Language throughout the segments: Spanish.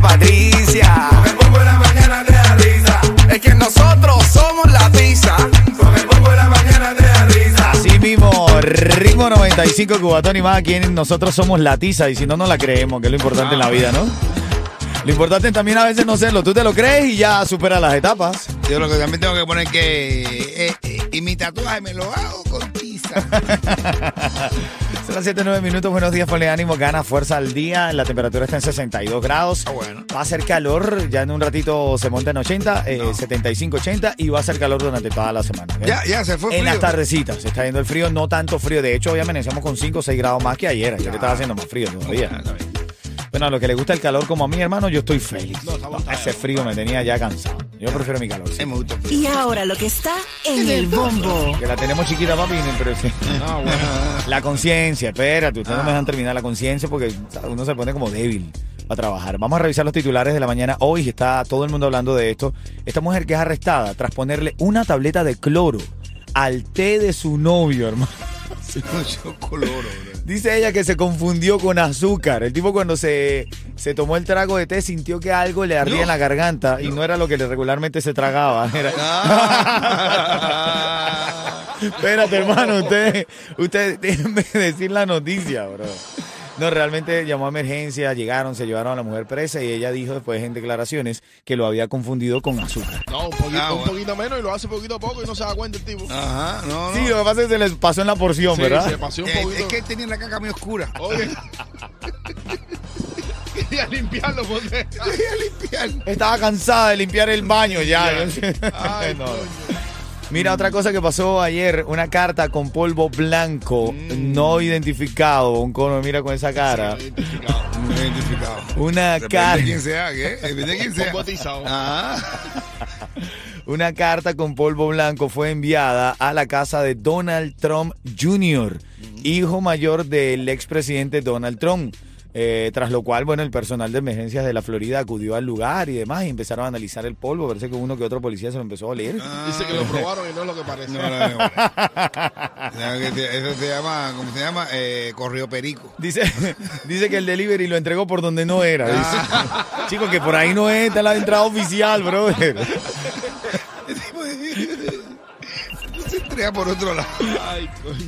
Patricia. Con el bombo en la mañana te da risa. Es que nosotros somos la tiza. Con el bombo en la mañana te da risa. Así mismo, ritmo 95 Cubatón y más. Aquí nosotros somos la tiza y si no, no la creemos, que es lo importante en la vida, ¿no? Lo importante también a veces no serlo. Tú te lo crees y ya supera las etapas. Yo lo que también tengo que poner que. eh, eh, y mi tatuaje me lo hago con tiza. Son las 7, 9 minutos. Buenos días, ponle ánimo, gana fuerza al día. La temperatura está en 62 grados. Ah, bueno. Va a ser calor. Ya en un ratito se monta en 80, eh, 75, 80 y va a ser calor durante toda la semana. ya, ya se fue En las tardecitas se está yendo el frío, no tanto frío. De hecho, hoy amanecemos con 5 o 6 grados más que ayer. Ayer estaba haciendo más frío todavía. Bueno, a lo que le gusta el calor como a mí, hermano, yo estoy feliz. Ese frío me tenía ya cansado. Yo prefiero mi calor. Sí. Y ahora lo que está en el bombo. Que la tenemos chiquita, papi, pero sí. La conciencia, espérate, ustedes no me dejan terminar la conciencia porque uno se pone como débil a trabajar. Vamos a revisar los titulares de la mañana. Hoy está todo el mundo hablando de esto. Esta mujer que es arrestada tras ponerle una tableta de cloro al té de su novio, hermano. Yo coloro, bro. Dice ella que se confundió con azúcar. El tipo cuando se, se tomó el trago de té sintió que algo le ardía No. en la garganta y no era lo que regularmente se tragaba. Era- Espérate, hermano, usted, usted, déjenme decir la noticia, bro. No, realmente llamó a emergencia, llegaron, se llevaron a la mujer presa y ella dijo después en declaraciones que lo había confundido con azúcar. No, un poquito, Ah, un poquito menos y lo hace poquito a poco y no se da cuenta el tipo. Ajá, no, no. Sí, lo que pasa es que se les pasó en la porción, Sí, ¿verdad? se pasó un Eh, poquito. es que tenía la caca muy oscura. Oye. Quería limpiarlo porque. Quería limpiar. Estaba cansada de limpiar el baño ya. Ay, No. coño. Mira, otra cosa que pasó ayer, una carta con polvo blanco Mm. no identificado. Un cono, mira con esa cara. Identificado. No identificado. Una carta, de quién sea, ¿qué? Depende de quién sea. Con botizado. Ajá. una carta con polvo blanco fue enviada a la casa de Donald Trump Jr., hijo mayor del expresidente Donald Trump. Eh, tras lo cual, bueno, el personal de emergencias de la Florida acudió al lugar y demás y empezaron a analizar el polvo. Parece que uno que otro policía se lo empezó a oler. Dice que lo probaron y no es lo que parece. No, no, no. Eso se llama, ¿cómo se llama? Eh, correo perico. Dice, dice que el delivery lo entregó por donde no era. Dice. Chico, que por ahí no es, está la entrada oficial, brother. Por otro lado. Ay, coño.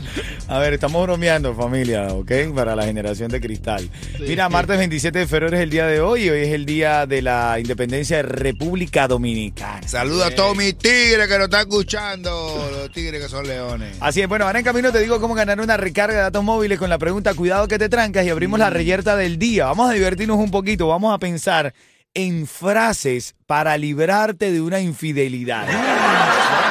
A ver, estamos bromeando, familia, ¿ok? Para la generación de cristal. Mira, martes 27 de febrero es el día de hoy. Hoy es el día de la independencia de República Dominicana. Saluda a todos mis tigres que nos están escuchando. Los tigres que son leones. Así es, bueno, ahora en camino te digo cómo ganar una recarga de datos móviles con la pregunta Cuidado que te trancas y abrimos la reyerta del día. Vamos a divertirnos un poquito, vamos a pensar en frases para librarte de una infidelidad.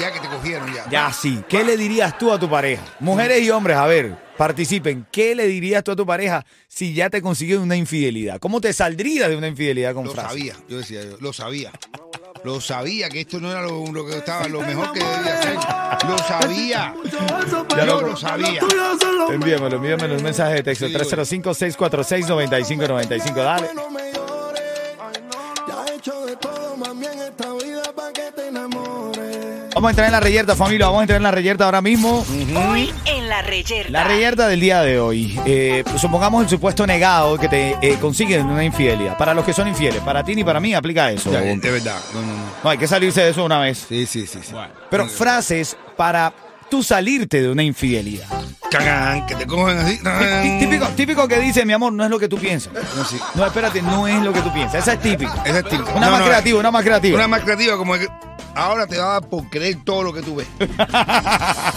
Ya que te cogieron ya. Ya sí, ¿qué le dirías tú a tu pareja? Mujeres y hombres, a ver, participen. ¿Qué le dirías tú a tu pareja si ya te consiguió una infidelidad? ¿Cómo te saldrías de una infidelidad con Lo frases? sabía, yo decía, yo, lo sabía. Lo sabía que esto no era lo, lo que estaba, lo mejor que debía hacer. Lo sabía. Ya Yo lo- lo sabía. Envíamelo, envíamelo un mensaje de texto. Sí, 305-646-9595. Dale. Vamos a entrar en la reyerta, familia. Vamos a entrar en la reyerta ahora mismo. Hoy en la reyerta. La reyerta del día de hoy. Eh, supongamos el supuesto negado que te eh, consiguen una infidelidad. Para los que son infieles, para ti ni para mí aplica eso. Ya, de verdad. No, no, no. No, hay que salirse de eso una vez. Sí, sí, sí. sí. Pero frases para tú salirte de una infidelidad. Cagán, que te cogen así. Tí- Típico, típico que dice, mi amor, no es lo que tú piensas. No, sí. No, espérate, no es lo que tú piensas. Esa es típica. Esa es típica. Una No, más no, creativa, una más creativa. Una más creativa como que. Ahora te va a dar por creer todo lo que tú ves.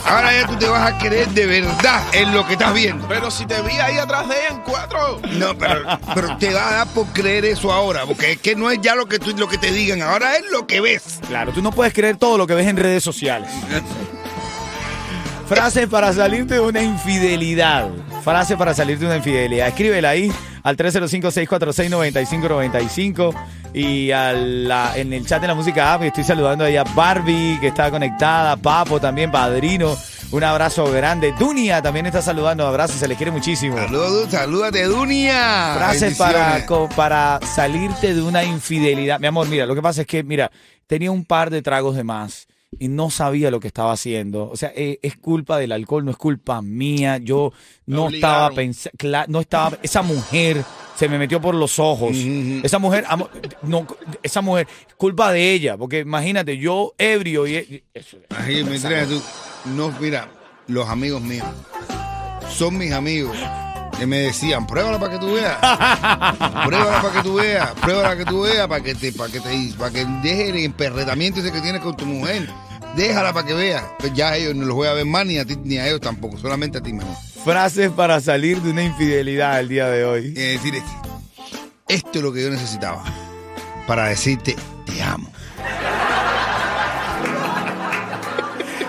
Ahora ya tú te vas a creer de verdad en lo que estás viendo. Pero si te vi ahí atrás de ella en cuatro. No, pero, pero te va a dar por creer eso ahora, porque es que no es ya lo que, tú, lo que te digan, ahora es lo que ves. Claro, tú no puedes creer todo lo que ves en redes sociales. Frase para salirte de una infidelidad. Frase para salirte de una infidelidad. Escríbela ahí al 305-646-9595 y a la- en el chat de la música app. Estoy saludando ahí a Barbie, que está conectada, Papo también, Padrino. Un abrazo grande. Dunia también está saludando. Abrazo, se les quiere muchísimo. Saludos, salúdate, Dunia. Frases para, para salirte de una infidelidad. Mi amor, mira, lo que pasa es que, mira, tenía un par de tragos de más y no sabía lo que estaba haciendo. O sea, eh, es culpa del alcohol, no es culpa mía. Yo no estaba pensando, no estaba, esa mujer se me metió por los ojos. Esa mujer, no, esa mujer, culpa de ella, porque imagínate, yo ebrio y... y- eso- Ay, me traes tú. No, mira, los amigos míos son mis amigos. Que me decían, pruébala para que tú veas. Pruébala para que tú veas. Pruébala para que tú veas, para que te, para que te, para que deje el emperretamiento ese que tienes con tu mujer. Déjala para que veas. Pues ya ellos no los voy a ver más, ni a ti, ni a ellos tampoco. Solamente a ti mejor. Frases para salir de una infidelidad el día de hoy. Y decir, esto es lo que yo necesitaba. Para decirte, te amo.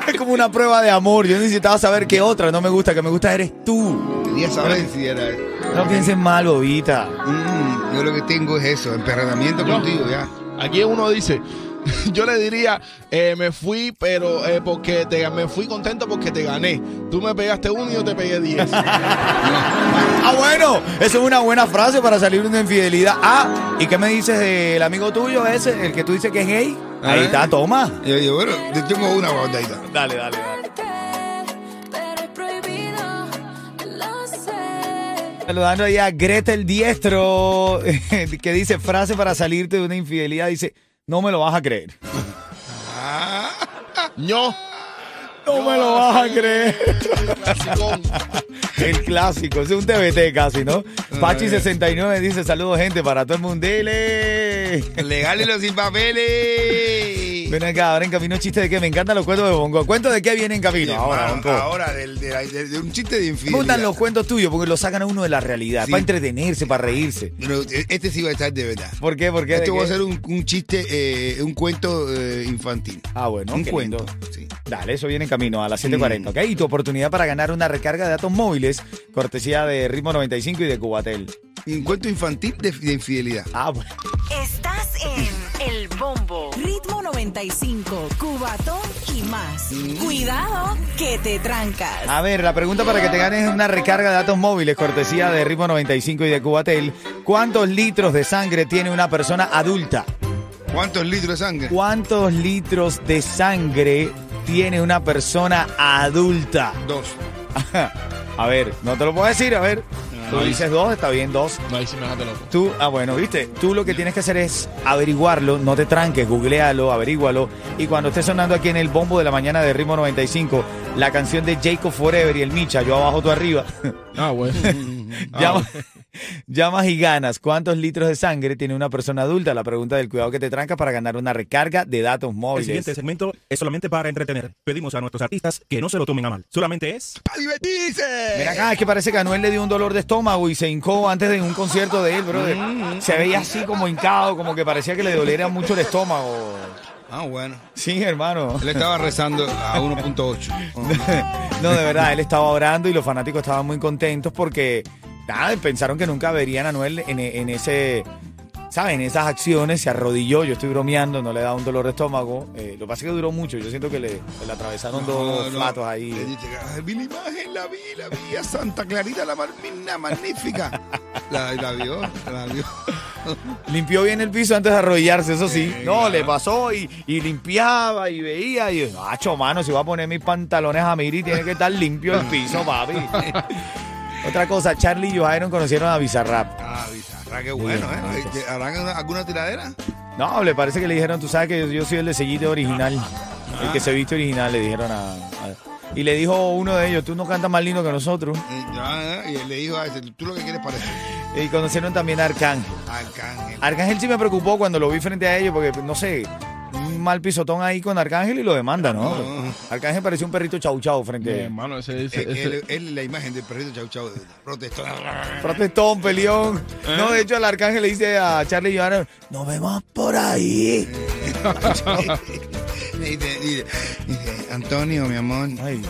Es como una prueba de amor. Yo necesitaba saber qué otra no me gusta, que me gusta eres tú. Quería saber si era... No pienses mal, bobita. Mm, yo lo que tengo es eso, emperretamiento contigo, ya. Aquí uno dice, yo le diría, eh, me fui, pero eh, porque te, me fui contento porque te gané. Tú me pegaste uno y yo te pegué diez. Ah, bueno, eso es una buena frase para salir de una infidelidad. Ah, ¿y qué me dices del amigo tuyo ese, el que tú dices que es gay? Ahí Ah. está, toma. Yo digo, bueno, yo tengo una guardadita. Dale, dale, dale. Saludando ahí a Gretel Diestro, que dice frase para salirte de una infidelidad. Dice, no me lo vas a creer. No. No me lo vas a creer. El clásico, es un TBT casi, ¿no? Pachi69 dice, saludos gente para todo el mundo. Dele. Legal y los sin papeles. Ven acá, ahora en camino chiste de qué, me encantan los cuentos de Bongo. ¿Cuentos de qué viene en camino? Ahora, Ahora, Bongo. ahora del- de, la- de- de un chiste de Me infidelidad. gustan los cuentos tuyos porque los sacan a uno de la realidad, Sí. para entretenerse, para reírse. Pero este sí va a estar de verdad. ¿Por qué? ¿Por qué? ¿De Esto va a ser un, un chiste, eh, un cuento eh, infantil. Ah, bueno, un cuento. Sí. Dale, eso viene en camino a las 7.40, ¿ok? Y tu oportunidad para ganar una recarga de datos móviles, cortesía de Ritmo 95 y de Cubatel. Un cuento infantil de, de infidelidad. Ah, bueno. Estás en El Bombo. Ritmo 95, Cubatón y más. Cuidado que te trancas. A ver, la pregunta para que te ganes una recarga de datos móviles, cortesía de Ritmo 95 y de Cubatel. ¿Cuántos litros de sangre tiene una persona adulta? ¿Cuántos litros de sangre? ¿Cuántos litros de sangre tiene una persona adulta? Dos. A ver, no te lo puedo decir, a ver. Tú dices dos, está bien, dos. No, ahí sí me dejaste loco. Tú, ah, bueno, viste, tú lo que tienes que hacer es averiguarlo, no te tranques, googlealo, averígualo. Y cuando esté sonando aquí en el bombo de la mañana de Ritmo 95, la canción de Jacob Forever y el Micha, yo abajo, tú arriba, Ah, bueno. llama- llamas y ganas. ¿Cuántos litros de sangre tiene una persona adulta? La pregunta del cuidado que te trancas para ganar una recarga de datos El móviles. siguiente segmento es solamente para entretener. Pedimos a nuestros artistas que no se lo tomen a mal. Solamente es ¡Para divertirse! Mira acá, es que parece que a Anuel le dio un dolor de estómago y se hincó antes de un concierto de él, brother. Se veía así como hincado, como que parecía que le doliera mucho el estómago. Ah, bueno. Sí, hermano. Él estaba rezando a 1.8. No, de verdad, él estaba orando y los fanáticos estaban muy contentos porque, nada, pensaron que nunca verían a Anuel en, en ese, ¿saben? En esas acciones, se arrodilló, yo estoy bromeando, no le da un dolor de estómago. Eh, lo que pasa es que duró mucho, yo siento que le, le atravesaron dos platos Le ahí. "Ay, vi la imagen, la vi, la vi a Santa Clarita, la marmina magnífica. La, la vio, la vio. Limpió bien el piso antes de arrodillarse, eso sí. No, le pasó y, y limpiaba y veía. Y yo, macho, mano, si voy a poner mis pantalones a Miri, tiene que estar limpio el piso, papi. Otra cosa, Charlie y Joharon conocieron a Bizarrap. Ah, bizarra, qué bueno, ¿eh? ¿Te- ¿Harán una- alguna tiradera? No, le parece que le dijeron, tú sabes que yo, yo soy el de sellite original. El que se viste original, le dijeron a, a- Y le dijo uno de ellos, tú no cantas más lindo que nosotros. Y, ¿eh? y él le dijo a ese, tú lo que quieres parecer. Y conocieron también a Arcángel. Arcángel. Arcángel sí me preocupó cuando lo vi frente a ellos porque, no sé, un mal pisotón ahí con Arcángel y lo demanda, ¿no? Arcángel parecía un perrito chau chau frente. hermano, ese, Eh, ese, ese- Él, él es la imagen del perrito chau chau protestó. Protestón, peleón. No, de hecho, el Arcángel le dice a Charlie Johanna, nos vemos por ahí. Dice, dice, dice, Antonio, mi amor, Ay,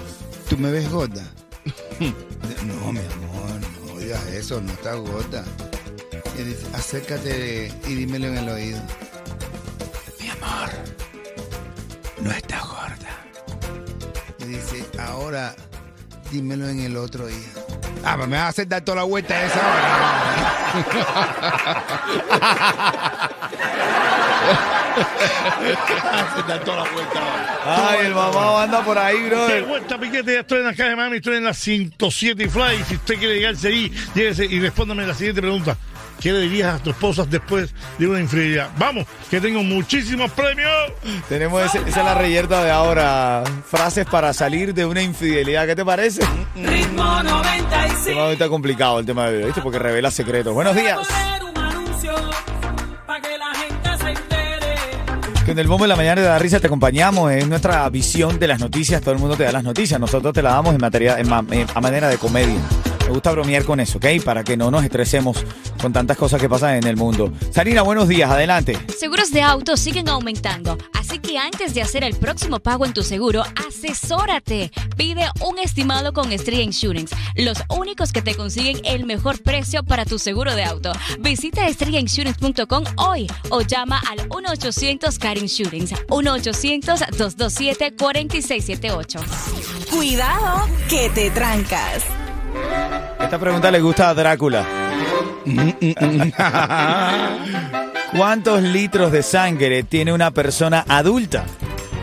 ¿tú me ves gorda? no, mi amor, no digas eso, no estás. Y dice, acércate y dímelo en el oído. No estás gorda. Y dice, ahora dímelo en el otro oído. Ah, pues me vas a hacer dar toda la vuelta a esa hora. Me vas a hacer dar toda la vuelta. Ay, el mamá anda por ahí, De brother. vuelta, Piquete, ya estoy en la calle de Miami, estoy en la 107 y Fly. Si usted quiere llegarse ahí, lléguese y respóndame la siguiente pregunta. ¿Qué le dirías a tu esposa después de una infidelidad? Vamos, que tengo muchísimos premios. Tenemos ese- esa es la reyerta de ahora. Frases para salir de una infidelidad. ¿Qué te parece? Ritmo 95. Tema está complicado el tema de hoy, ¿viste? Porque revela secretos. Buenos días. un anuncio para que la gente se entere. Que en el bombo de la mañana de la risa te acompañamos. Es nuestra visión de las noticias. Todo el mundo te da las noticias. Nosotros te las damos en materia, en ma- en- a manera de comedia. Me gusta bromear con eso, ¿ok? Para que no nos estresemos con tantas cosas que pasan en el mundo. Sarina, buenos días. Adelante. Seguros de auto siguen aumentando, así que antes de hacer el próximo pago en tu seguro, asesórate. Pide un estimado con Street Insurance, los únicos que te consiguen el mejor precio para tu seguro de auto. Visita streetinsurance.com hoy o llama al 1-800 Car Insurance, 1-800-227-4678. Cuidado que te trancas. Esta pregunta le gusta a Drácula. ¿Cuántos litros de sangre tiene una persona adulta?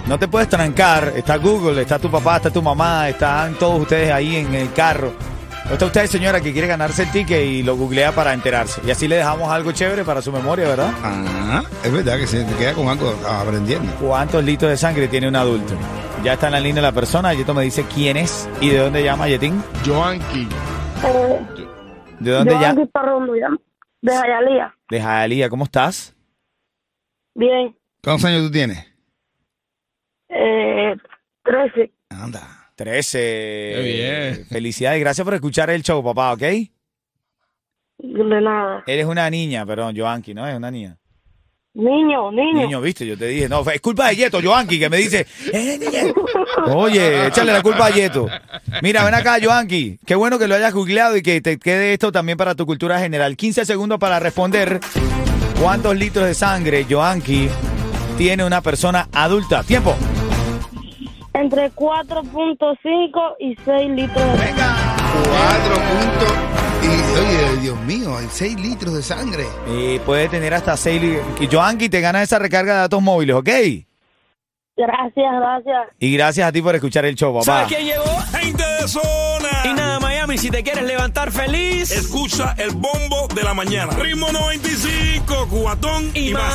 No te puedes trancar. Está Google, está tu papá, está tu mamá, están todos ustedes ahí en el carro. O está usted, señora, que quiere ganarse el ticket y lo googlea para enterarse. Y así le dejamos algo chévere para su memoria, ¿verdad? Ah, es verdad que se te queda con algo aprendiendo. ¿Cuántos litros de sangre tiene un adulto? Ya está en la línea la persona. Yeto me dice quién es y de dónde llama Yetín. Joanqui. ¿De dónde llama? Parrondo, ya. De Jayalía. De Jalía. ¿Cómo estás? Bien. ¿Cuántos años tú tienes? Eh, 13. Anda. 13. bien. Felicidades, gracias por escuchar el show, papá, ¿ok? De nada. Eres una niña, perdón, Joanqui, ¿no? Es una niña. Niño, niño. Niño, viste, yo te dije, no, es culpa de Yeto, Joanqui, que me dice, "Eh, niña". oye, échale la culpa a Yeto. Mira, ven acá, Joanqui, qué bueno que lo hayas googleado y que te quede esto también para tu cultura general. 15 segundos para responder cuántos litros de sangre, Joanqui, tiene una persona adulta. Tiempo. Entre 4.5 y 6 litros de Cuatro puntos. Y, oye, Dios mío, hay seis litros de sangre. Y puede tener hasta 6 litros. Joanqui te gana esa recarga de datos móviles, ¿ok? Gracias, gracias. Y gracias a ti por escuchar el show, papá. ¿Sabes quién llegó? Gente de zona. Y nada, Miami, si te quieres levantar feliz. Escucha el bombo de la mañana. Ritmo 95, cuatón y, Y más. más.